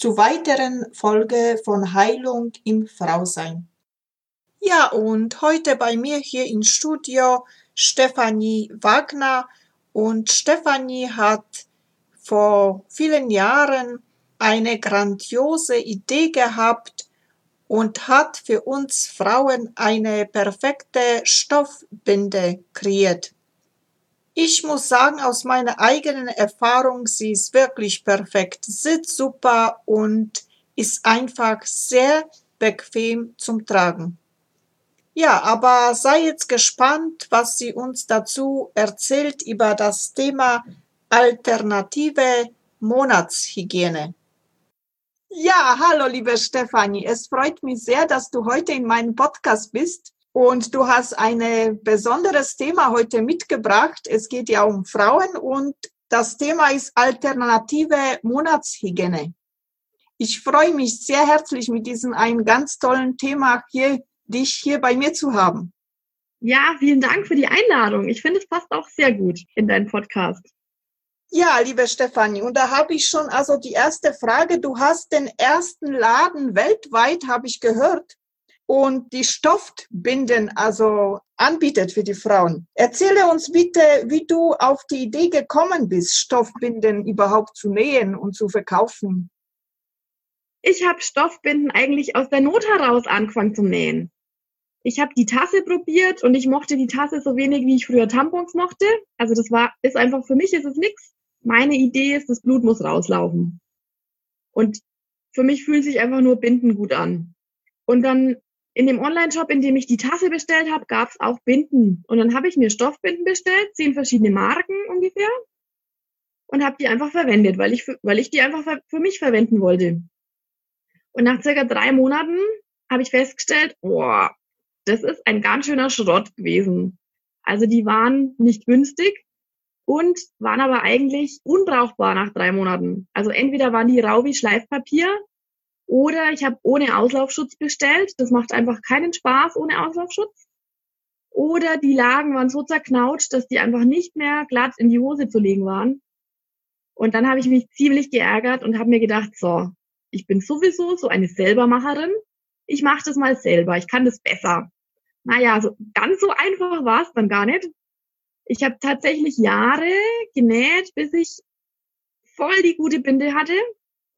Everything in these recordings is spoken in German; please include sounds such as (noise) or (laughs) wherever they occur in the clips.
zu weiteren Folge von Heilung im Frausein. Ja, und heute bei mir hier im Studio Stefanie Wagner und Stefanie hat vor vielen Jahren eine grandiose Idee gehabt, und hat für uns Frauen eine perfekte Stoffbinde kreiert. Ich muss sagen, aus meiner eigenen Erfahrung, sie ist wirklich perfekt, sitzt super und ist einfach sehr bequem zum Tragen. Ja, aber sei jetzt gespannt, was sie uns dazu erzählt über das Thema alternative Monatshygiene. Ja, hallo, liebe Stefanie. Es freut mich sehr, dass du heute in meinem Podcast bist. Und du hast ein besonderes Thema heute mitgebracht. Es geht ja um Frauen und das Thema ist alternative Monatshygiene. Ich freue mich sehr herzlich mit diesem einen ganz tollen Thema hier, dich hier bei mir zu haben. Ja, vielen Dank für die Einladung. Ich finde, es passt auch sehr gut in deinen Podcast. Ja, liebe Stefanie, und da habe ich schon also die erste Frage. Du hast den ersten Laden weltweit, habe ich gehört, und die Stoffbinden also anbietet für die Frauen. Erzähle uns bitte, wie du auf die Idee gekommen bist, Stoffbinden überhaupt zu nähen und zu verkaufen. Ich habe Stoffbinden eigentlich aus der Not heraus angefangen zu nähen. Ich habe die Tasse probiert und ich mochte die Tasse so wenig, wie ich früher Tampons mochte. Also das war, ist einfach für mich ist es nichts meine Idee ist, das Blut muss rauslaufen. Und für mich fühlt sich einfach nur Binden gut an. Und dann in dem Online-Shop, in dem ich die Tasse bestellt habe, gab es auch Binden. Und dann habe ich mir Stoffbinden bestellt, zehn verschiedene Marken ungefähr, und habe die einfach verwendet, weil ich, weil ich die einfach für, mich verwenden wollte. Und nach circa drei Monaten habe ich festgestellt, boah, das ist ein ganz schöner Schrott gewesen. Also die waren nicht günstig und waren aber eigentlich unbrauchbar nach drei Monaten. Also entweder waren die rau wie Schleifpapier oder ich habe ohne Auslaufschutz bestellt. Das macht einfach keinen Spaß ohne Auslaufschutz. Oder die Lagen waren so zerknautscht, dass die einfach nicht mehr glatt in die Hose zu legen waren. Und dann habe ich mich ziemlich geärgert und habe mir gedacht, so, ich bin sowieso so eine Selbermacherin. Ich mache das mal selber. Ich kann das besser. Naja, so ganz so einfach war es dann gar nicht. Ich habe tatsächlich Jahre genäht, bis ich voll die gute Binde hatte.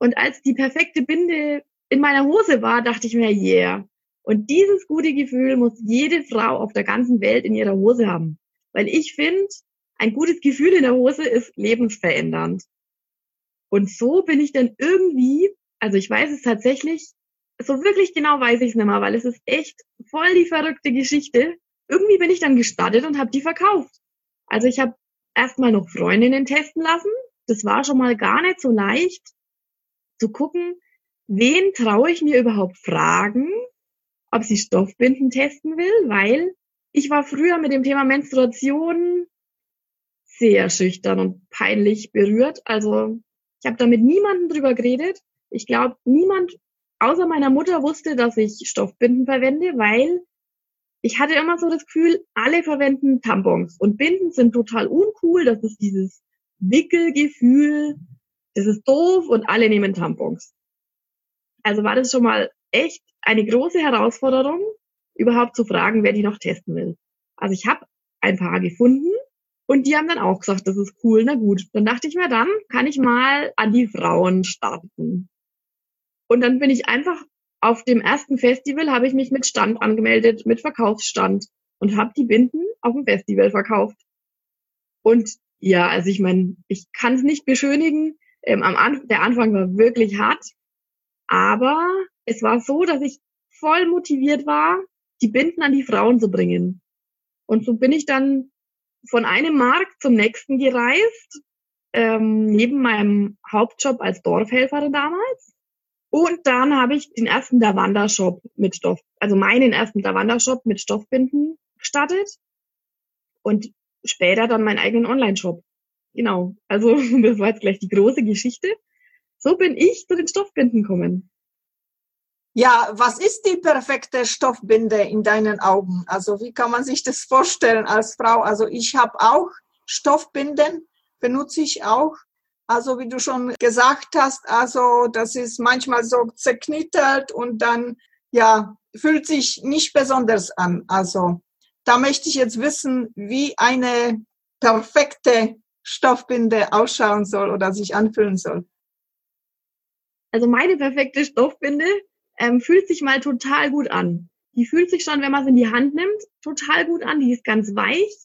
Und als die perfekte Binde in meiner Hose war, dachte ich mir, yeah. Und dieses gute Gefühl muss jede Frau auf der ganzen Welt in ihrer Hose haben. Weil ich finde, ein gutes Gefühl in der Hose ist lebensverändernd. Und so bin ich dann irgendwie, also ich weiß es tatsächlich, so wirklich genau weiß ich es nicht mehr, weil es ist echt voll die verrückte Geschichte. Irgendwie bin ich dann gestartet und habe die verkauft. Also ich habe erstmal noch Freundinnen testen lassen. Das war schon mal gar nicht so leicht zu gucken, wen traue ich mir überhaupt fragen, ob sie Stoffbinden testen will, weil ich war früher mit dem Thema Menstruation sehr schüchtern und peinlich berührt. Also ich habe da mit niemandem drüber geredet. Ich glaube, niemand außer meiner Mutter wusste, dass ich Stoffbinden verwende, weil ich hatte immer so das Gefühl, alle verwenden Tampons und Binden sind total uncool. Das ist dieses Wickelgefühl, das ist doof und alle nehmen Tampons. Also war das schon mal echt eine große Herausforderung, überhaupt zu fragen, wer die noch testen will. Also ich habe ein paar gefunden Und die haben dann auch gesagt, das ist cool, na gut. Dann dachte ich mir, dann kann ich mal an die Frauen starten. Und dann bin ich einfach auf dem ersten Festival, habe ich mich mit Stand angemeldet, mit Verkaufsstand und habe die Binden auf dem Festival verkauft. Und ja, also ich meine, ich kann es nicht beschönigen. Ähm, am Anfang, der Anfang war wirklich hart, aber es war so, dass ich voll motiviert war, die Binden an die Frauen zu bringen. Und so bin ich dann von einem Markt zum nächsten gereist, ähm, neben meinem Hauptjob als Dorfhelferin damals. Und dann habe ich den ersten Lavanda-Shop mit Stoff, also meinen ersten Lavanda-Shop mit Stoffbinden gestartet und später dann meinen eigenen Online-Shop. Genau, also (laughs) das war jetzt gleich die große Geschichte. So bin ich zu den Stoffbinden gekommen. Ja, was ist die perfekte Stoffbinde in deinen Augen? Also wie kann man sich das vorstellen als Frau? Also ich habe auch Stoffbinden, benutze ich auch. Also wie du schon gesagt hast, also das ist manchmal so zerknittert und dann ja fühlt sich nicht besonders an. Also da möchte ich jetzt wissen, wie eine perfekte Stoffbinde ausschauen soll oder sich anfühlen soll. Also meine perfekte Stoffbinde ähm, fühlt sich mal total gut an. Die fühlt sich schon, wenn man es in die Hand nimmt, total gut an. Die ist ganz weich.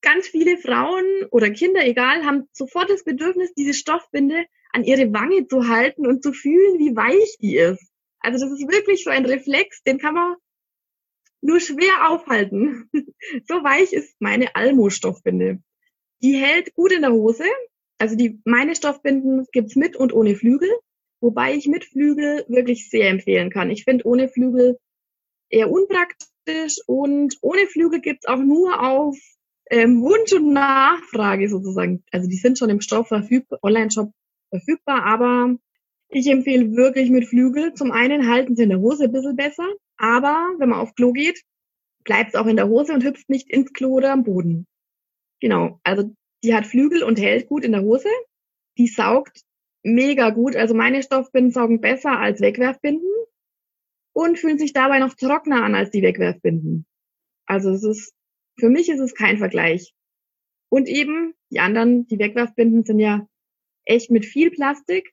Ganz viele Frauen oder Kinder, egal, haben sofort das Bedürfnis, diese Stoffbinde an ihre Wange zu halten und zu fühlen, wie weich die ist. Also das ist wirklich so ein Reflex, den kann man nur schwer aufhalten. (laughs) so weich ist meine Almo-Stoffbinde. Die hält gut in der Hose. Also die, meine Stoffbinden gibt's mit und ohne Flügel. Wobei ich mit Flügel wirklich sehr empfehlen kann. Ich finde ohne Flügel eher unpraktisch und ohne Flügel gibt's auch nur auf ähm, Wunsch und Nachfrage sozusagen. Also die sind schon im Stoff verfügbar, Online-Shop verfügbar, aber ich empfehle wirklich mit Flügel. Zum einen halten sie in der Hose ein bisschen besser, aber wenn man auf Klo geht, bleibt es auch in der Hose und hüpft nicht ins Klo oder am Boden. Genau, also die hat Flügel und hält gut in der Hose. Die saugt mega gut. Also meine Stoffbinden saugen besser als Wegwerfbinden und fühlen sich dabei noch trockener an als die Wegwerfbinden. Also es ist, für mich ist es kein Vergleich. Und eben die anderen, die Wegwerfbinden sind ja echt mit viel Plastik.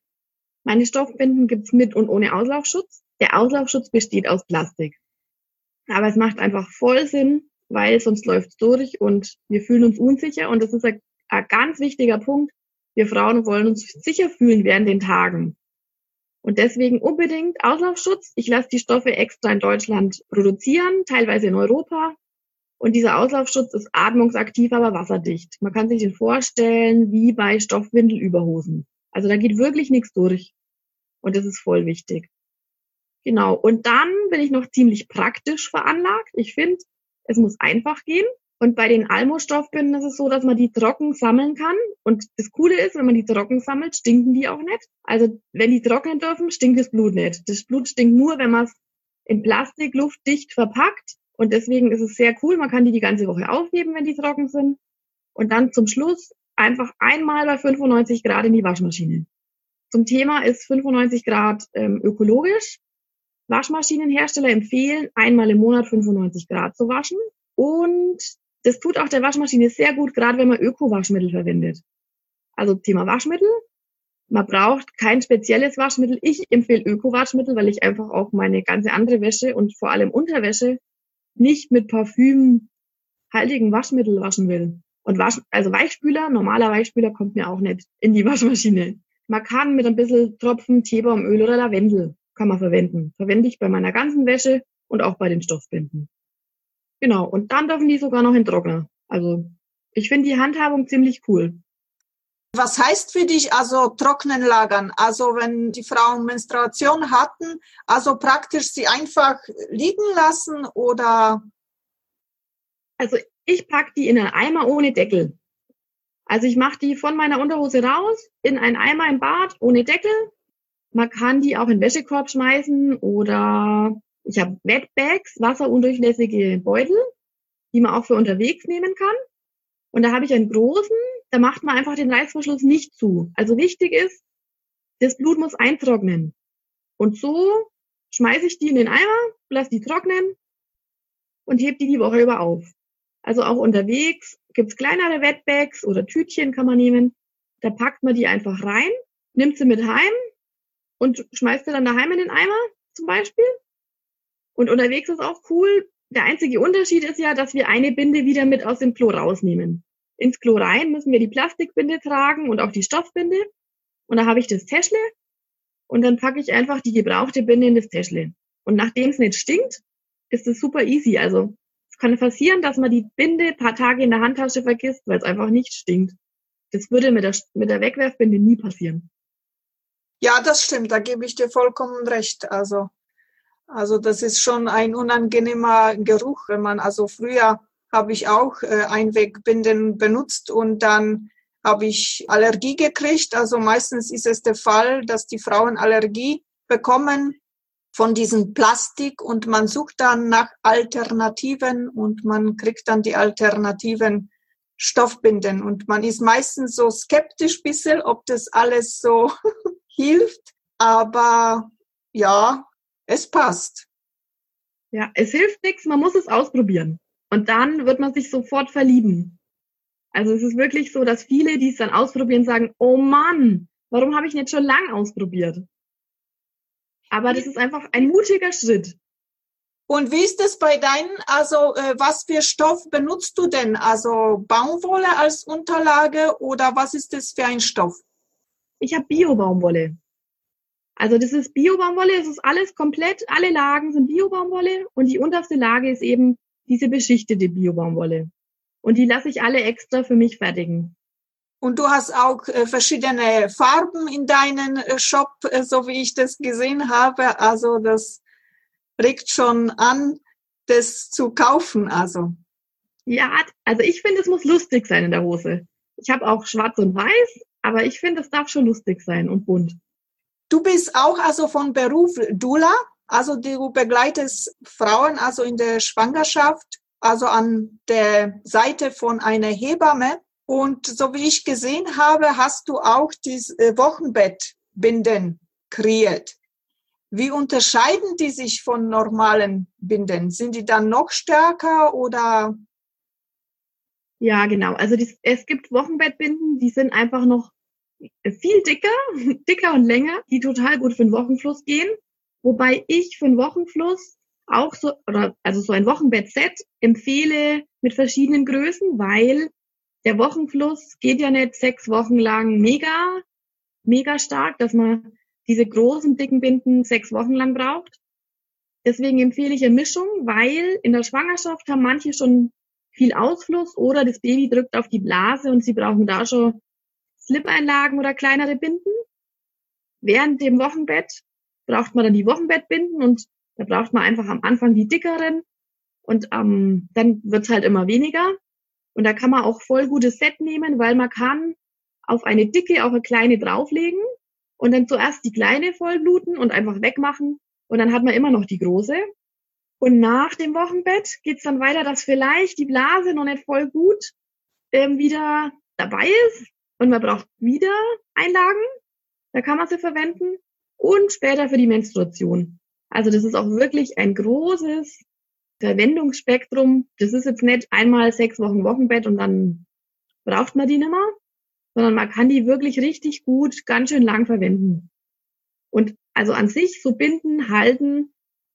Meine Stoffbinden gibt's mit und ohne Auslaufschutz. Der Auslaufschutz besteht aus Plastik. Aber es macht einfach voll Sinn, weil sonst läuft's durch und wir fühlen uns unsicher. Und das ist ein, ein ganz wichtiger Punkt, wir Frauen wollen uns sicher fühlen während den Tagen. Und deswegen unbedingt Auslaufschutz. Ich lasse die Stoffe extra in Deutschland produzieren, teilweise in Europa. Und dieser Auslaufschutz ist atmungsaktiv, aber wasserdicht. Man kann sich den vorstellen wie bei Stoffwindelüberhosen. Also da geht wirklich nichts durch. Und das ist voll wichtig. Genau. Und dann bin ich noch ziemlich praktisch veranlagt. Ich finde, es muss einfach gehen. Und bei den Almo-Stoffbinden ist es so, dass man die trocken sammeln kann. Und das Coole ist, wenn man die trocken sammelt, stinken die auch nicht. Also wenn die trocknen dürfen, stinkt das Blut nicht. Das Blut stinkt nur, wenn man es in Plastik luftdicht verpackt. Und deswegen ist es sehr cool. Man kann die die ganze Woche aufheben, wenn die trocken sind. Und dann zum Schluss einfach einmal bei 95 Grad in die Waschmaschine. Zum Thema ist 95 Grad ähm, ökologisch. Waschmaschinenhersteller empfehlen, einmal im Monat 95 Grad zu waschen. Und das tut auch der Waschmaschine sehr gut, gerade wenn man Öko-Waschmittel verwendet. Also Thema Waschmittel. Man braucht kein spezielles Waschmittel. Ich empfehle Öko-Waschmittel, weil ich einfach auch meine ganze andere Wäsche und vor allem Unterwäsche nicht mit parfümhaltigen Waschmittel waschen will. Und Wasch, also Weichspüler, normaler Weichspüler kommt mir auch nicht in die (laughs) Waschmaschine. Man kann mit ein bisschen Tropfen Teebaumöl oder Lavendel kann man verwenden. Verwende ich bei meiner ganzen Wäsche und auch bei den Stoffbinden. Genau, und dann dürfen die sogar noch in Trockner. Also ich finde die Handhabung ziemlich cool. Was heißt für dich also trocknen lagern? Also wenn die Frauen Menstruation hatten, also praktisch sie einfach liegen lassen oder? Also ich pack die in einen Eimer ohne Deckel. Also ich mache die von meiner Unterhose raus in einen Eimer im Bad ohne Deckel. Man kann die auch in Wäschekorb schmeißen oder ich habe Wetbags, wasserundurchlässige Beutel, die man auch für unterwegs nehmen kann. Und da habe ich einen großen, da macht man einfach den Reißverschluss nicht zu. Also wichtig ist, das Blut muss eintrocknen. Und so schmeiße ich die in den Eimer, lasse die trocknen und heb die die Woche über auf. Also auch unterwegs gibt's kleinere Wetbags oder Tütchen kann man nehmen. Da packt man die einfach rein, nimmt sie mit heim und schmeißt sie dann daheim in den Eimer zum Beispiel. Und unterwegs ist auch cool. Der einzige Unterschied ist ja, dass wir eine Binde wieder mit aus dem Klo rausnehmen. Ins Klo rein müssen wir die Plastikbinde tragen und auch die Stoffbinde. Und da habe ich das Täschle und dann packe ich einfach die gebrauchte Binde in das Täschle. Und nachdem es nicht stinkt, ist es super easy. Also es kann passieren, dass man die Binde paar Tage in der Handtasche vergisst, weil es einfach nicht stinkt. Das würde mit der, mit der Wegwerfbinde nie passieren. Ja, das stimmt, da gebe ich dir vollkommen recht. Also, also das ist schon ein unangenehmer Geruch, wenn man, also früher habe ich auch äh, Einwegbinden benutzt und dann habe ich Allergie gekriegt. Also meistens ist es der Fall, dass die Frauen Allergie bekommen von diesem Plastik und man sucht dann nach Alternativen und man kriegt dann die alternativen Stoffbinden und man ist meistens so skeptisch bisschen, ob das alles so (laughs) hilft, aber ja, es passt. Ja, es hilft nichts, man muss es ausprobieren und dann wird man sich sofort verlieben. Also es ist wirklich so, dass viele, die es dann ausprobieren, sagen, oh Mann, warum habe ich nicht schon lang ausprobiert? Aber das ist einfach ein mutiger Schritt. Und wie ist es bei deinen, also äh, was für Stoff benutzt du denn? Also Baumwolle als Unterlage oder was ist das für ein Stoff? Ich habe Bio-Baumwolle. Also das ist Bio-Baumwolle, es ist alles komplett, alle Lagen sind Bio-Baumwolle und die unterste Lage ist eben diese beschichtete Bio-Baumwolle. Und die lasse ich alle extra für mich fertigen. Und du hast auch äh, verschiedene Farben in deinem äh, Shop, äh, so wie ich das gesehen habe. Also das regt schon an, das zu kaufen. Also ja, also ich finde, es muss lustig sein in der Hose. Ich habe auch schwarz und weiß, aber ich finde, es darf schon lustig sein und bunt. Du bist auch also von Beruf Dula, also du begleitest Frauen also in der Schwangerschaft, also an der Seite von einer Hebamme. Und so wie ich gesehen habe, hast du auch die äh, Wochenbettbinden kreiert. Wie unterscheiden die sich von normalen Binden? Sind die dann noch stärker oder? Ja, genau. Also es gibt Wochenbettbinden, die sind einfach noch viel dicker, (laughs) dicker und länger, die total gut für den Wochenfluss gehen. Wobei ich für den Wochenfluss auch so, oder also so ein Wochenbettset empfehle mit verschiedenen Größen, weil der Wochenfluss geht ja nicht sechs Wochen lang mega, mega stark, dass man diese großen, dicken Binden sechs Wochen lang braucht. Deswegen empfehle ich eine Mischung, weil in der Schwangerschaft haben manche schon viel Ausfluss oder das Baby drückt auf die Blase und sie brauchen da schon Slip-Einlagen oder kleinere Binden. Während dem Wochenbett braucht man dann die Wochenbettbinden und da braucht man einfach am Anfang die dickeren und ähm, dann wird's halt immer weniger. Und da kann man auch voll gutes Set nehmen, weil man kann auf eine dicke auch eine kleine drauflegen und dann zuerst die kleine vollbluten und einfach wegmachen und dann hat man immer noch die große. Und nach dem Wochenbett geht's dann weiter, dass vielleicht die Blase noch nicht voll gut ähm, wieder dabei ist und man braucht wieder Einlagen. Da kann man sie verwenden und später für die Menstruation. Also das ist auch wirklich ein großes Verwendungsspektrum. Das ist jetzt nicht einmal sechs Wochen Wochenbett und dann braucht man die nicht mehr, sondern man kann die wirklich richtig gut ganz schön lang verwenden. Und also an sich so binden, halten,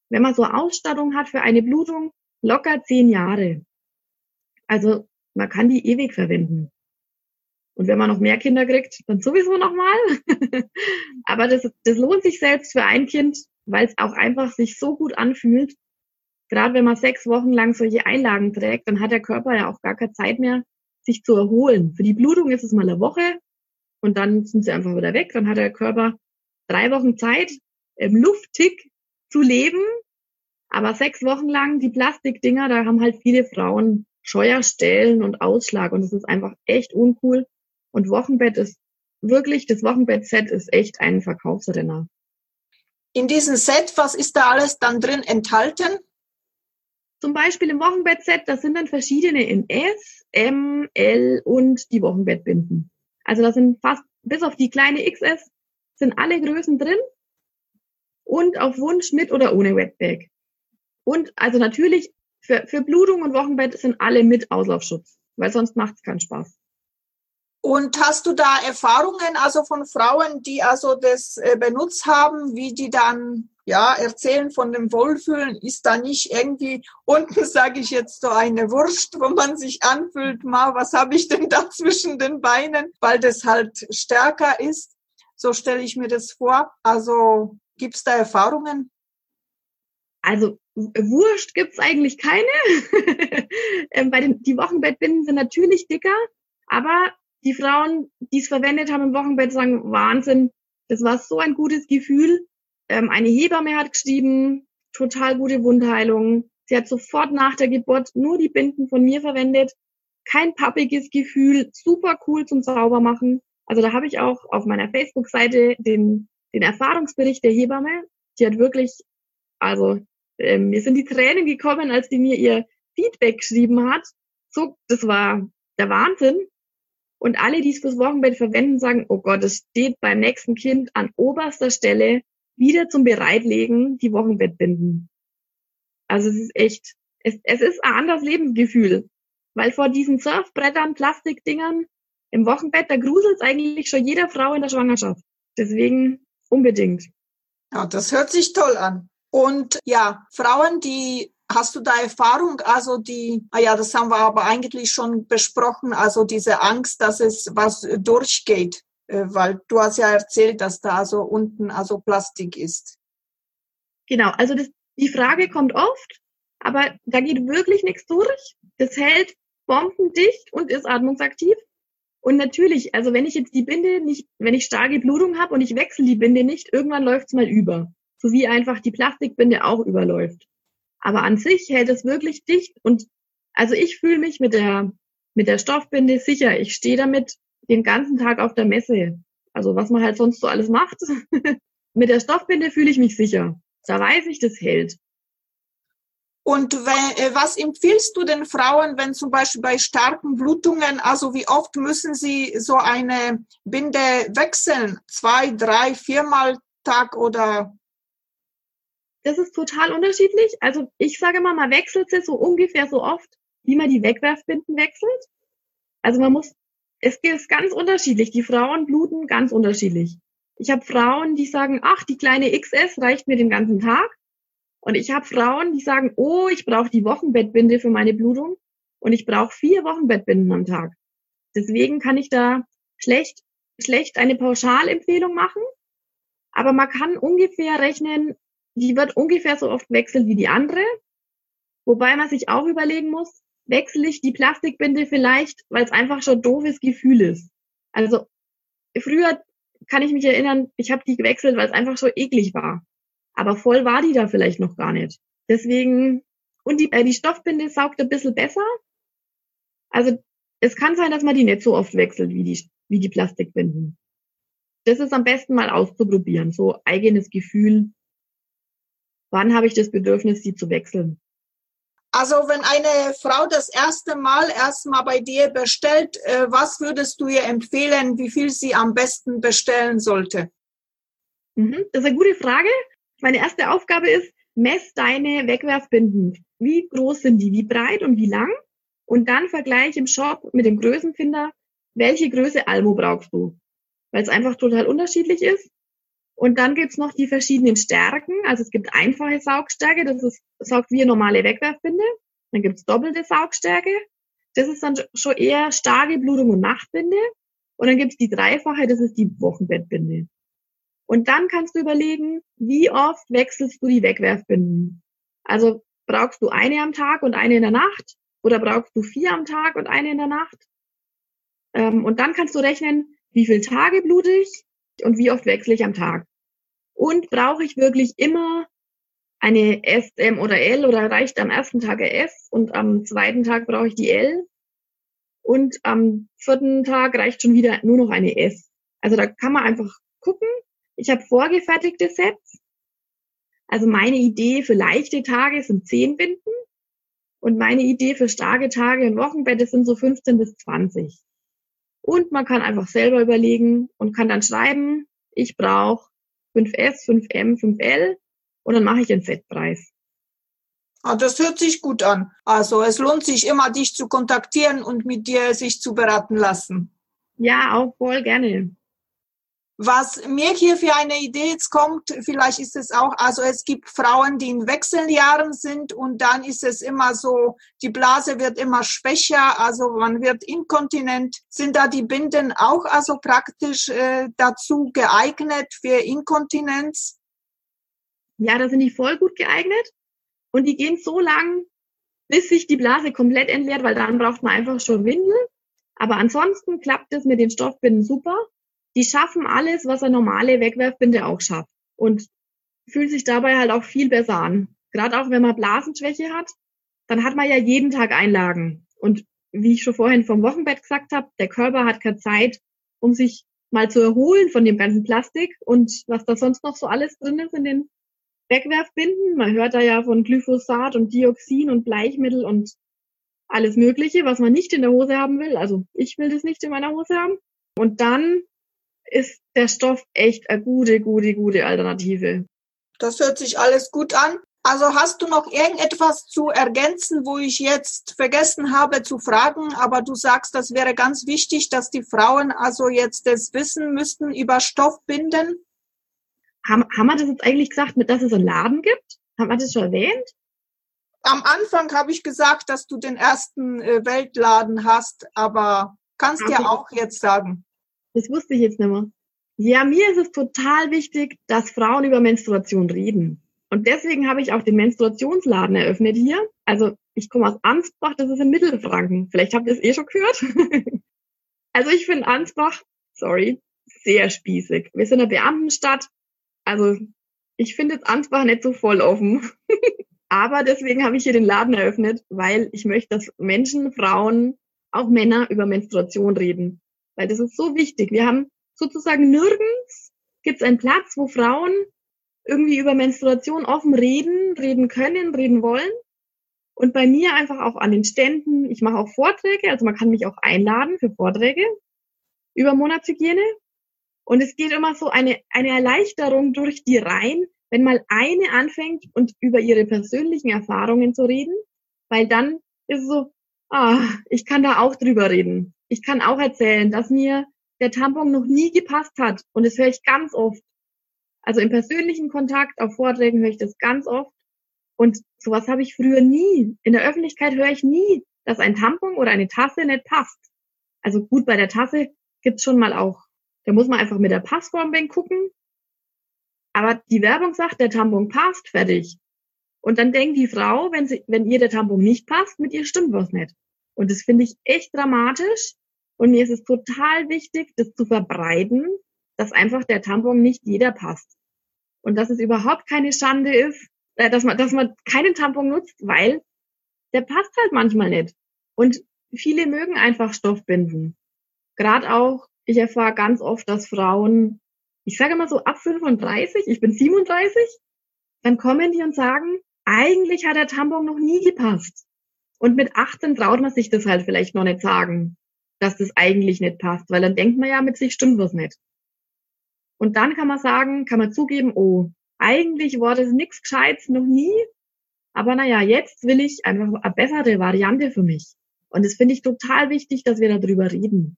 wenn man so Ausstattung hat für eine Blutung, locker zehn Jahre. Also man kann die ewig verwenden. Und wenn man noch mehr Kinder kriegt, dann sowieso nochmal. (laughs) Aber das, das lohnt sich selbst für ein Kind, weil es auch einfach sich so gut anfühlt gerade wenn man sechs Wochen lang solche Einlagen trägt, dann hat der Körper ja auch gar keine Zeit mehr, sich zu erholen. Für die Blutung ist es mal eine Woche und dann sind sie einfach wieder weg. Dann hat der Körper drei Wochen Zeit, im Lufttick zu leben. Aber sechs Wochen lang die Plastikdinger, da haben halt viele Frauen Scheuerstellen und Ausschlag und das ist einfach echt uncool. Und Wochenbett ist wirklich, das Wochenbett-Set ist echt ein Verkaufsrenner. In diesem Set, was ist da alles dann drin enthalten? Zum Beispiel im Wochenbettset, das sind dann verschiedene in S, M, L und die Wochenbettbinden. Also da sind fast, bis auf die kleine XS, sind alle Größen drin und auf Wunsch mit oder ohne Wetbag. Und also natürlich für, für Blutung und Wochenbett sind alle mit Auslaufschutz. weil sonst macht es keinen Spaß. Und hast du da Erfahrungen also von Frauen, die also das äh, benutzt haben, wie die dann ja erzählen von dem Wohlfühlen? Ist da nicht irgendwie (laughs) unten, sage ich jetzt, so eine Wurst, wo man sich anfühlt, mal, was habe ich denn da (laughs) zwischen den Beinen, weil das halt stärker ist? So stelle ich mir das vor. Also gibt's da Erfahrungen? Also Wurst gibt's eigentlich keine. (laughs) ähm, bei den, die Wochenbettbinden sind natürlich dicker, aber die Frauen, die es verwendet haben im Wochenbett, sagen, Wahnsinn, das war so ein gutes Gefühl. Ähm, eine Hebamme hat geschrieben, total gute Wundheilung. Sie hat sofort nach der Geburt nur die Binden von mir verwendet. Kein pappiges Gefühl, super cool zum Saubermachen. Also da habe ich auch auf meiner Facebook-Seite den, den Erfahrungsbericht der Hebamme. Die hat wirklich, also ähm, mir sind die Tränen gekommen, als die mir ihr Feedback geschrieben hat. So, das war der Wahnsinn. Und alle, die es fürs Wochenbett verwenden, sagen, oh Gott, es steht beim nächsten Kind an oberster Stelle wieder zum Bereitlegen die Wochenbettbinden. Also es ist echt, es, es ist ein anderes Lebensgefühl. Weil vor diesen Surfbrettern, Plastikdingern im Wochenbett, da gruselt eigentlich schon jeder Frau in der Schwangerschaft. Deswegen unbedingt. Ja, das hört sich toll an. Und ja, Frauen, die Hast du da Erfahrung? Also die, ah ja, das haben wir aber eigentlich schon besprochen, also diese Angst, dass es was durchgeht, äh, weil du hast ja erzählt, dass da so unten also Plastik ist. Genau, also das, die Frage kommt oft, aber da geht wirklich nichts durch. Das hält bombendicht und ist atmungsaktiv. Und natürlich, also wenn ich jetzt die Binde nicht, wenn ich starke Blutung habe und ich wechsle die Binde nicht, irgendwann läuft's mal über. So wie einfach die Plastikbinde auch überläuft. Aber an sich hält es wirklich dicht und also ich fühle mich mit der, mit der Stoffbinde sicher. Ich stehe damit den ganzen Tag auf der Messe. Also was man halt sonst so alles macht. (laughs) mit der Stoffbinde fühle ich mich sicher. Da weiß ich, das hält. Und wenn, äh, was empfiehlst du den Frauen, wenn zum Beispiel bei starken Blutungen, also wie oft müssen sie so eine Binde wechseln? Zwei, drei, viermal Tag oder das ist total unterschiedlich. Also ich sage mal, man wechselt sie so ungefähr so oft, wie man die Wegwerfbinden wechselt. Also man muss, es ist ganz unterschiedlich. Die Frauen bluten ganz unterschiedlich. Ich habe Frauen, die sagen, ach, die kleine XS reicht mir den ganzen Tag. Und ich habe Frauen, die sagen, oh, ich brauche die Wochenbettbinde für meine Blutung und ich brauche vier Wochenbettbinden am Tag. Deswegen kann ich da schlecht, schlecht eine Pauschalempfehlung machen. Aber man kann ungefähr rechnen, die wird ungefähr so oft wechseln wie die andere. Wobei man sich auch überlegen muss, wechsle ich die Plastikbinde vielleicht, weil es einfach schon doofes Gefühl ist. Also früher kann ich mich erinnern, ich habe die gewechselt, weil es einfach schon eklig war. Aber voll war die da vielleicht noch gar nicht. Deswegen, und die, äh, die Stoffbinde saugt ein bisschen besser. Also es kann sein, dass man die nicht so oft wechselt wie die, wie die Plastikbinden. Das ist am besten mal auszuprobieren, so eigenes Gefühl, wann habe ich das Bedürfnis, sie zu wechseln? Also wenn eine Frau das erste Mal erstmal bei dir bestellt, äh, was würdest du ihr empfehlen, wie viel sie am besten bestellen sollte? Mhm, das ist eine gute Frage. Meine erste Aufgabe ist, mess deine Wegwerfbinden. Wie groß sind die, wie breit und wie lang? Und dann vergleich im Shop mit dem Größenfinder, welche Größe Almo brauchst du. Weil es einfach total unterschiedlich ist. Und dann gibt's noch die verschiedenen Stärken. Also es gibt einfache Saugstärke, das ist, saugt wie eine normale Wegwerfbinde. Dann gibt's doppelte Saugstärke. Das ist dann schon eher starke Blutung und Nachtbinde. Und dann gibt's die dreifache, das ist die Wochenbettbinde. Und dann kannst du überlegen, wie oft wechselst du die Wegwerfbinden. Also brauchst du eine am Tag und eine in der Nacht? Oder brauchst du vier am Tag und eine in der Nacht? Ähm, und dann kannst du rechnen, wie viele Tage blute ich und wie oft wechsle ich am Tag. Und brauche ich wirklich immer eine S, M oder L oder reicht am ersten Tag eine S und am zweiten Tag brauche ich die L und am vierten Tag reicht schon wieder nur noch eine S. Also da kann man einfach gucken. Ich habe vorgefertigte Sets. Also meine Idee für leichte Tage sind zehn Binden und meine Idee für starke Tage und Wochenbette sind so 15 bis 20. Und man kann einfach selber überlegen und kann dann schreiben, ich brauche 5S, 5M, 5L und dann mache ich den Setpreis. Ah, das hört sich gut an. Also es lohnt sich immer, dich zu kontaktieren und mit dir sich zu beraten lassen. Ja, auch voll gerne. Was mir hier für eine Idee jetzt kommt, vielleicht ist es auch, also es gibt Frauen, die in Wechseljahren sind und dann ist es immer so, die Blase wird immer schwächer, also man wird inkontinent. Sind da die Binden auch also praktisch äh, dazu geeignet für Inkontinenz? Ja, da sind die voll gut geeignet und die gehen so lang, bis sich die Blase komplett entleert, weil dann braucht man einfach schon Windel. Aber ansonsten klappt es mit den Stoffbinden super die schaffen alles, was eine normale Wegwerfbinde auch schafft. Und fühlt sich dabei halt auch viel besser an. Gerade auch wenn man Blasenschwäche hat, dann hat man ja jeden Tag Einlagen. Und wie ich schon vorhin vom Wochenbett gesagt habe, der Körper hat keine Zeit, um sich mal zu erholen von dem ganzen Plastik und was da sonst noch so alles drin ist in den Wegwerfbinden. Man hört da ja von Glyphosat und Dioxin und Bleichmittel und alles Mögliche, was man nicht in der Hose haben will. Also ich will das nicht in meiner Hose haben. Und dann ist der Stoff echt eine gute, gute, gute Alternative. Das hört sich alles gut an. Also hast du noch irgendetwas zu ergänzen, wo ich jetzt vergessen habe zu fragen, aber du sagst, das wäre ganz wichtig, dass die Frauen also jetzt das wissen müssten über Stoffbinden? Haben, haben wir das jetzt eigentlich gesagt, dass es einen Laden gibt? Haben wir das schon erwähnt? Am Anfang habe ich gesagt, dass du den ersten äh, Weltladen hast, aber kannst dir auch jetzt sagen. Das wusste ich jetzt nicht mehr. Ja, mir ist es total wichtig, dass Frauen über Menstruation reden. Und deswegen habe ich auch den Menstruationsladen eröffnet hier. Also ich komme aus Ansbach, das ist in Mittelfranken. Vielleicht habt ihr es eh schon gehört. (laughs) also ich finde Ansbach, sorry, sehr spießig. Wir sind eine Beamtenstadt. Also ich finde jetzt Ansbach nicht so voll offen. (laughs) Aber deswegen habe ich hier den Laden eröffnet, weil ich möchte, dass Menschen, Frauen, auch Männer über Menstruation reden weil das ist so wichtig. Wir haben sozusagen nirgends gibt es einen Platz, wo Frauen irgendwie über Menstruation offen reden, reden können, reden wollen. Und bei mir einfach auch an den Ständen, ich mache auch Vorträge, also man kann mich auch einladen für Vorträge über Monatshygiene. Und es geht immer so eine, eine Erleichterung durch die Reihen, wenn mal eine anfängt und über ihre persönlichen Erfahrungen zu reden, weil dann ist es so, ah, ich kann da auch drüber reden ich kann auch erzählen, dass mir der Tampon noch nie gepasst hat. Und das höre ich ganz oft. Also im persönlichen Kontakt, auf Vorträgen höre ich das ganz oft. Und sowas habe ich früher nie. In der Öffentlichkeit höre ich nie, dass ein Tampon oder eine Tasse nicht passt. Also gut, bei der Tasse gibt's schon mal auch. Da muss man einfach mit der Passform gucken. Aber die Werbung sagt, der Tampon passt, fertig. Und dann denkt die Frau, wenn, sie, wenn ihr der Tampon nicht passt, mit ihr stimmt was nicht. Und das finde ich echt dramatisch. Und mir ist es total wichtig, das zu verbreiten, dass einfach der Tampon nicht jeder passt. Und dass es überhaupt keine Schande ist, äh, dass man, dass man keinen Tampon nutzt, weil der passt halt manchmal nicht. Und viele mögen einfach Stoffbinden. Gerade auch, ich erfahre ganz oft, dass Frauen, ich sage immer so ab 35, ich bin 37, dann kommen die und sagen, eigentlich hat der Tampon noch nie gepasst. Und mit 18 traut man sich das halt vielleicht noch nicht sagen dass das eigentlich nicht passt, weil dann denkt man ja mit sich, stimmt was nicht. Und dann kann man sagen, kann man zugeben, oh, eigentlich war das nichts Gescheites noch nie, aber naja, jetzt will ich einfach eine bessere Variante für mich. Und das finde ich total wichtig, dass wir darüber reden.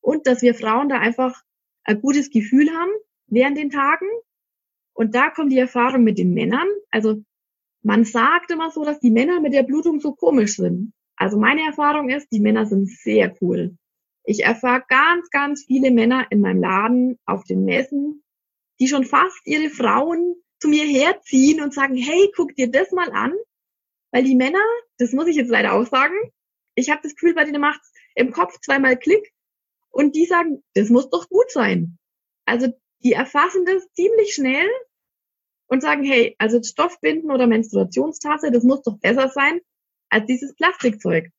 Und dass wir Frauen da einfach ein gutes Gefühl haben während den Tagen. Und da kommt die Erfahrung mit den Männern. Also man sagt immer so, dass die Männer mit der Blutung so komisch sind. Also meine Erfahrung ist, die Männer sind sehr cool. Ich erfahre ganz, ganz viele Männer in meinem Laden auf den Messen, die schon fast ihre Frauen zu mir herziehen und sagen, hey, guck dir das mal an. Weil die Männer, das muss ich jetzt leider auch sagen, ich habe das Gefühl, bei denen macht im Kopf zweimal Klick und die sagen, das muss doch gut sein. Also die erfassen das ziemlich schnell und sagen, hey, also Stoffbinden oder Menstruationstasse, das muss doch besser sein als dieses Plastikzeug.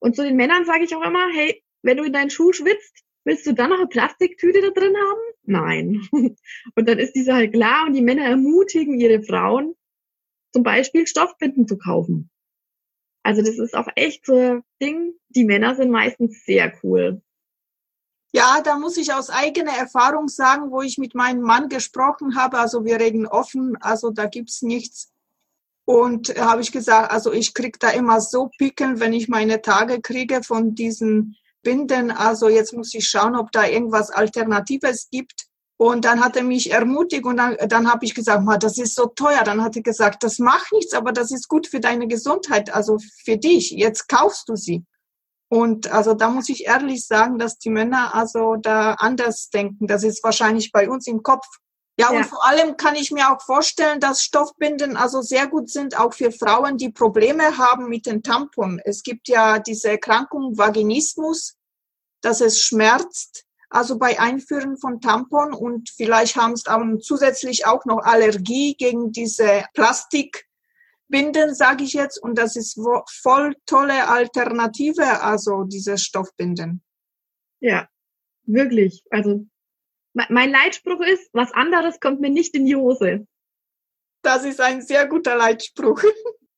Und zu den Männern sage ich auch immer, hey, wenn du in deinen Schuh schwitzt, willst du dann noch eine Plastiktüte da drin haben? Nein. (laughs) Und dann ist diese halt klar und die Männer ermutigen ihre Frauen, zum Beispiel Stoffbinden zu kaufen. Also das ist auch echt so ein Ding. Die Männer sind meistens sehr cool. Ja, da muss ich aus eigener Erfahrung sagen, wo ich mit meinem Mann gesprochen habe, also wir reden offen, also da gibt's nichts Und habe ich gesagt, also ich kriege da immer so Pickeln, wenn ich meine Tage kriege von diesen Binden. Also jetzt muss ich schauen, ob da irgendwas Alternatives gibt. Und dann hat er mich ermutigt und dann, dann habe ich gesagt, das ist so teuer. Dann hat er gesagt, das macht nichts, aber das ist gut für deine Gesundheit, also für dich. Jetzt kaufst du sie. Und also da muss ich ehrlich sagen, dass die Männer also da anders denken. Das ist wahrscheinlich bei uns im Kopf. Ja, ja, und vor allem kann ich mir auch vorstellen, dass Stoffbinden also sehr gut sind, auch für Frauen, die Probleme haben mit den Tampon. Es gibt ja diese Erkrankung Vaginismus, dass es schmerzt, also bei Einführen von Tampon und vielleicht haben es auch zusätzlich auch noch Allergie gegen diese Plastikbinden, sage ich jetzt, und das ist voll tolle Alternative, also diese Stoffbinden. Ja, wirklich. Also mein Leitspruch ist, was anderes kommt mir nicht in die Hose. Das ist ein sehr guter Leitspruch. (laughs)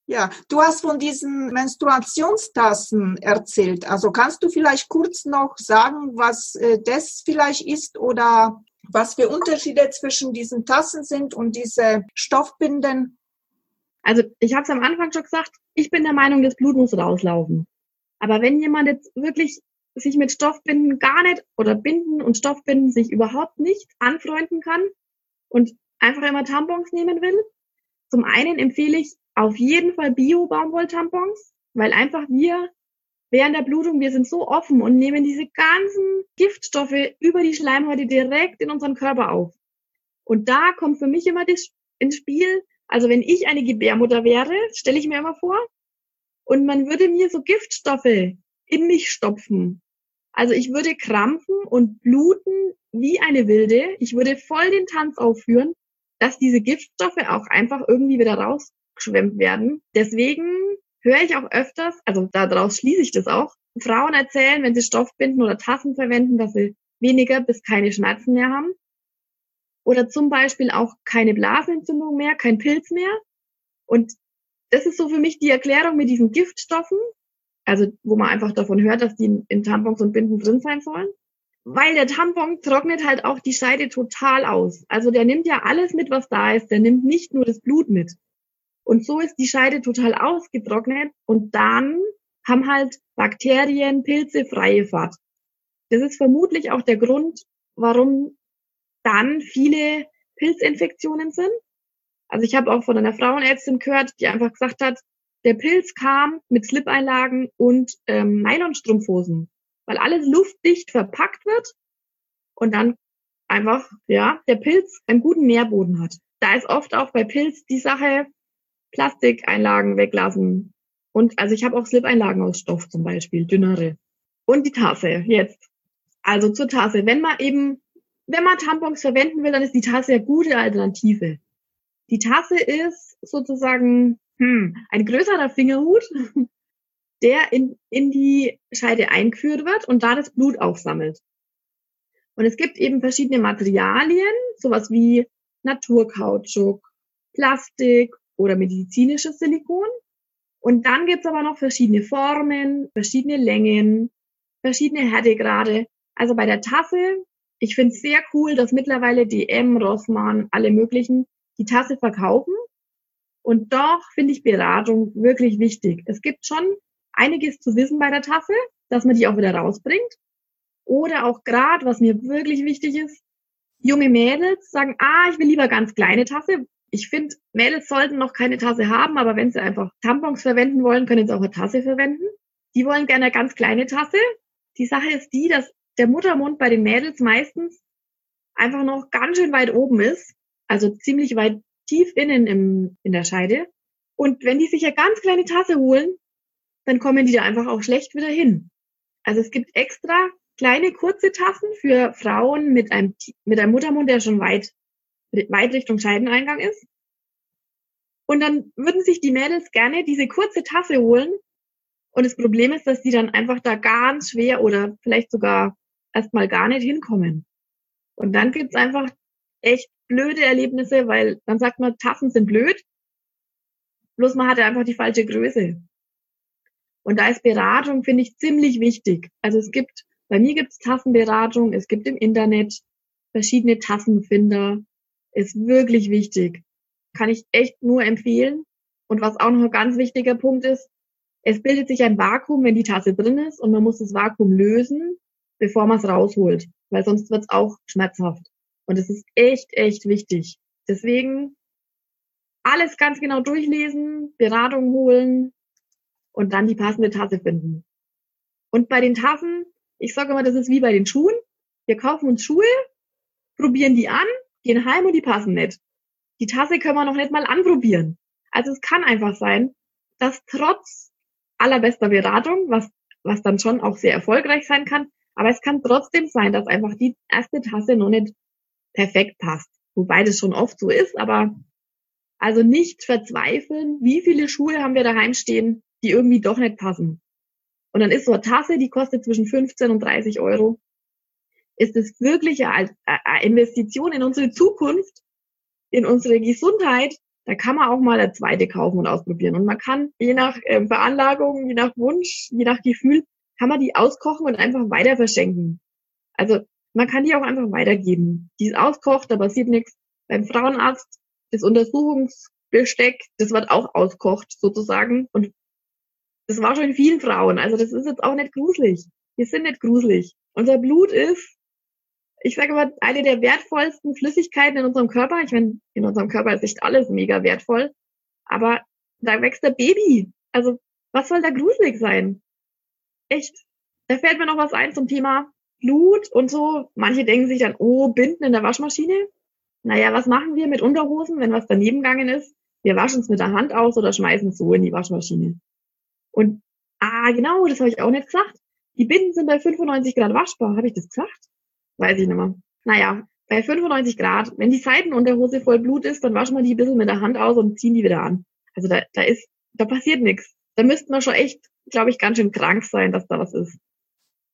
Ja, du hast von diesen Menstruationstassen erzählt. Also kannst du vielleicht kurz noch sagen, was äh, das vielleicht ist oder was für Unterschiede zwischen diesen Tassen sind und diese Stoffbinden? Also ich habe es am Anfang schon gesagt, ich bin der Meinung, das Blut muss rauslaufen. Aber wenn jemand jetzt wirklich sich mit Stoffbinden gar nicht oder Binden und Stoffbinden sich überhaupt nicht anfreunden kann und einfach immer Tampons nehmen will, zum einen empfehle ich auf jeden Fall Bio-Baumwolltampons, weil einfach wir während der Blutung, wir sind so offen und nehmen diese ganzen Giftstoffe über die Schleimhäute direkt in unseren Körper auf. Und da kommt für mich immer das ins Spiel, also wenn ich eine Gebärmutter wäre, stelle ich mir immer vor, und man würde mir so Giftstoffe in mich stopfen, also ich würde krampfen und bluten wie eine Wilde. Ich würde voll den Tanz aufführen, dass diese Giftstoffe auch einfach irgendwie wieder rausgeschwemmt werden. Deswegen höre ich auch öfters, also daraus schließe ich das auch, Frauen erzählen, wenn sie Stoffbinden oder Tassen verwenden, dass sie weniger bis keine Schmerzen mehr haben. Oder zum Beispiel auch keine Blasenentzündung mehr, kein Pilz mehr. Und das ist so für mich die Erklärung mit diesen Giftstoffen also wo man einfach davon hört, dass die in Tampons und Binden drin sein sollen. Weil der Tampon trocknet halt auch die Scheide total aus. Also der nimmt ja alles mit, was da ist. Der nimmt nicht nur das Blut mit. Und so ist die Scheide total ausgetrocknet und dann haben halt Bakterien, Pilze freie Fahrt. Das ist vermutlich auch der Grund, warum dann viele Pilzinfektionen sind. Also ich habe auch von einer Frauenärztin gehört, die einfach gesagt hat, der Pilz kam mit Slip-Einlagen und ähm, Nylonstrumpfhosen, weil alles luftdicht verpackt wird und dann einfach, ja, der Pilz einen guten Nährboden hat. Da ist oft auch bei Pilz die Sache, Plastikeinlagen weglassen. Und also ich habe auch Slip-Einlagen aus Stoff zum Beispiel, dünnere. Und die Tasse jetzt. Also zur Tasse. Wenn man eben, wenn man Tampons verwenden will, dann ist die Tasse eine gute Alternative. Die Tasse ist sozusagen hm, ein größerer Fingerhut, (laughs) der in, in die Scheide eingeführt wird und da das Blut aufsammelt. Und es gibt eben verschiedene Materialien, sowas wie Naturkautschuk, Plastik oder medizinisches Silikon. Und dann gibt's aber noch verschiedene Formen, verschiedene Längen, verschiedene Härtegrade. Also bei der Tasse, ich finde es sehr cool, dass mittlerweile DM, Rossmann, alle möglichen die Tasse verkaufen und doch finde ich Beratung wirklich wichtig. Es gibt schon einiges zu wissen bei der Tasse, dass man die auch wieder rausbringt. Oder auch gerade, was mir wirklich wichtig ist, junge Mädels sagen, ah, ich will lieber ganz kleine Tasse. Ich finde, Mädels sollten noch keine Tasse haben, aber wenn sie einfach Tampons verwenden wollen, können sie auch eine Tasse verwenden. Die wollen gerne eine ganz kleine Tasse. Die Sache ist die, dass der Muttermund bei den Mädels meistens einfach noch ganz schön weit oben ist, also ziemlich weit tief innen im, in der Scheide. Und wenn die sich eine ganz kleine Tasse holen, dann kommen die da einfach auch schlecht wieder hin. Also es gibt extra kleine kurze Tassen für Frauen mit einem, mit einem Muttermund, der schon weit, weit Richtung Scheideneingang ist. Und dann würden sich die Mädels gerne diese kurze Tasse holen. Und das Problem ist, dass die dann einfach da ganz schwer oder vielleicht sogar erstmal gar nicht hinkommen. Und dann gibt's einfach echt blöde Erlebnisse, weil dann sagt man, Tassen sind blöd. Bloß man hatte einfach die falsche Größe. Und da ist Beratung, finde ich, ziemlich wichtig. Also es gibt, bei mir gibt es Tassenberatung, es gibt im Internet verschiedene Tassenfinder. Ist wirklich wichtig. Kann ich echt nur empfehlen. Und was auch noch ein ganz wichtiger Punkt ist, es bildet sich ein Vakuum, wenn die Tasse drin ist und man muss das Vakuum lösen, bevor man es rausholt, weil sonst wird es auch schmerzhaft. Und es ist echt, echt wichtig. Deswegen alles ganz genau durchlesen, Beratung holen und dann die passende Tasse finden. Und bei den Tassen, ich sage immer, das ist wie bei den Schuhen. Wir kaufen uns Schuhe, probieren die an, gehen heim und die passen nicht. Die Tasse können wir noch nicht mal anprobieren. Also es kann einfach sein, dass trotz allerbester Beratung, was, was dann schon auch sehr erfolgreich sein kann, aber es kann trotzdem sein, dass einfach die erste Tasse noch nicht perfekt passt. Wobei das schon oft so ist, aber also nicht verzweifeln, wie viele Schuhe haben wir daheim stehen, die irgendwie doch nicht passen. Und dann ist so eine Tasse, die kostet zwischen 15 und 30 Euro. Ist es wirklich eine Investition in unsere Zukunft, in unsere Gesundheit, da kann man auch mal eine zweite kaufen und ausprobieren. Und man kann je nach äh, Veranlagung, je nach Wunsch, je nach Gefühl, kann man die auskochen und einfach weiter verschenken. Also man kann die auch einfach weitergeben. Die ist auskocht, da passiert nichts. Beim Frauenarzt, das Untersuchungsbesteck, das wird auch auskocht sozusagen. Und das war schon in vielen Frauen. Also das ist jetzt auch nicht gruselig. Wir sind nicht gruselig. Unser Blut ist ich sage mal, eine der wertvollsten Flüssigkeiten in unserem Körper. Ich meine, in unserem Körper ist nicht alles mega wertvoll, aber da wächst der Baby. Also, was soll da gruselig sein? Echt. Da fällt mir noch was ein zum Thema Blut und so. Manche denken sich dann, oh, Binden in der Waschmaschine. Naja, was machen wir mit Unterhosen, wenn was daneben gegangen ist? Wir waschen es mit der Hand aus oder schmeißen es so in die Waschmaschine. Und, ah, genau, das habe ich auch nicht gesagt. Die Binden sind bei 95 Grad waschbar. Habe ich das gesagt? Weiß ich nicht mehr. Naja, bei 95 Grad, wenn die Seitenunterhose voll Blut ist, dann waschen wir die ein bisschen mit der Hand aus und ziehen die wieder an. Also da, da ist, da passiert nichts. Da müssten wir schon echt, glaube ich, ganz schön krank sein, dass da was ist.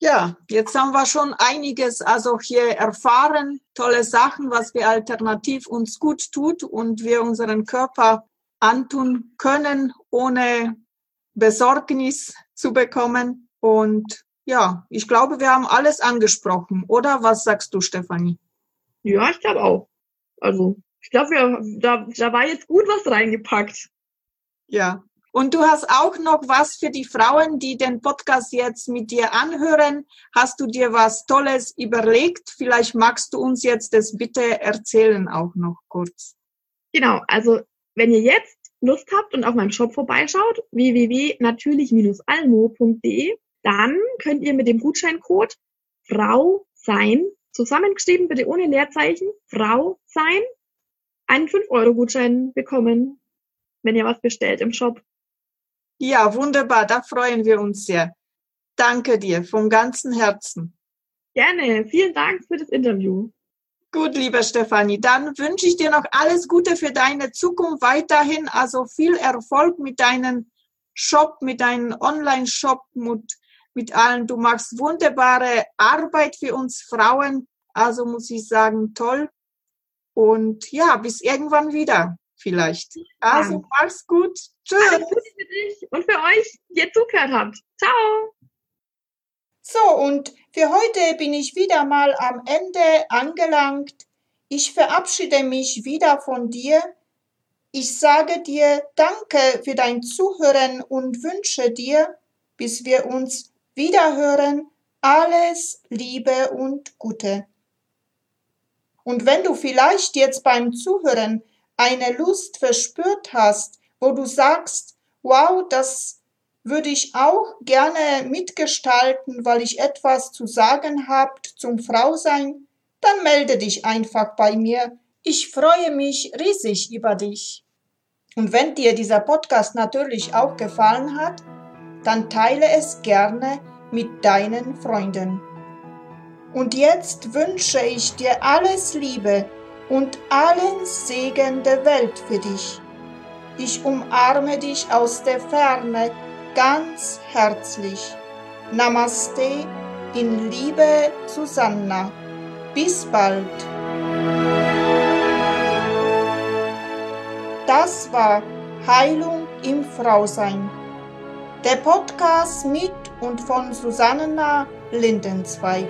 Ja, jetzt haben wir schon einiges also hier erfahren, tolle Sachen, was wir alternativ uns gut tut und wir unseren Körper antun können, ohne Besorgnis zu bekommen. Und ja, ich glaube, wir haben alles angesprochen, oder? Was sagst du, Stefanie? Ja, ich glaube auch. Also, ich glaube, da, da war jetzt gut was reingepackt. Ja. Und du hast auch noch was für die Frauen, die den Podcast jetzt mit dir anhören. Hast du dir was Tolles überlegt? Vielleicht magst du uns jetzt das bitte erzählen auch noch kurz. Genau. Also, wenn ihr jetzt Lust habt und auf meinem Shop vorbeischaut, www.natürlich-almo.de, dann könnt ihr mit dem Gutscheincode Frau sein, zusammengeschrieben, bitte ohne Leerzeichen, Frau sein, einen 5-Euro-Gutschein bekommen, wenn ihr was bestellt im Shop. Ja, wunderbar, da freuen wir uns sehr. Danke dir vom ganzen Herzen. Gerne, vielen Dank für das Interview. Gut, lieber Stefanie, dann wünsche ich dir noch alles Gute für deine Zukunft weiterhin. Also viel Erfolg mit deinem Shop, mit deinem Online-Shop, mit mit allen. Du machst wunderbare Arbeit für uns Frauen. Also muss ich sagen, toll. Und ja, bis irgendwann wieder vielleicht. Also ja. mach's gut. Tschüss. Alles Gute für dich und für euch, die ihr zugehört habt. Ciao. So, und für heute bin ich wieder mal am Ende angelangt. Ich verabschiede mich wieder von dir. Ich sage dir Danke für dein Zuhören und wünsche dir, bis wir uns Wiederhören, alles Liebe und Gute. Und wenn du vielleicht jetzt beim Zuhören eine Lust verspürt hast, wo du sagst, wow, das würde ich auch gerne mitgestalten, weil ich etwas zu sagen habt zum Frausein, dann melde dich einfach bei mir. Ich freue mich riesig über dich. Und wenn dir dieser Podcast natürlich auch gefallen hat, dann teile es gerne mit deinen Freunden. Und jetzt wünsche ich dir alles Liebe und allen Segen der Welt für dich. Ich umarme dich aus der Ferne ganz herzlich. Namaste in Liebe Susanna. Bis bald. Das war Heilung im Frausein der Podcast mit und von Susanna Lindenzweig.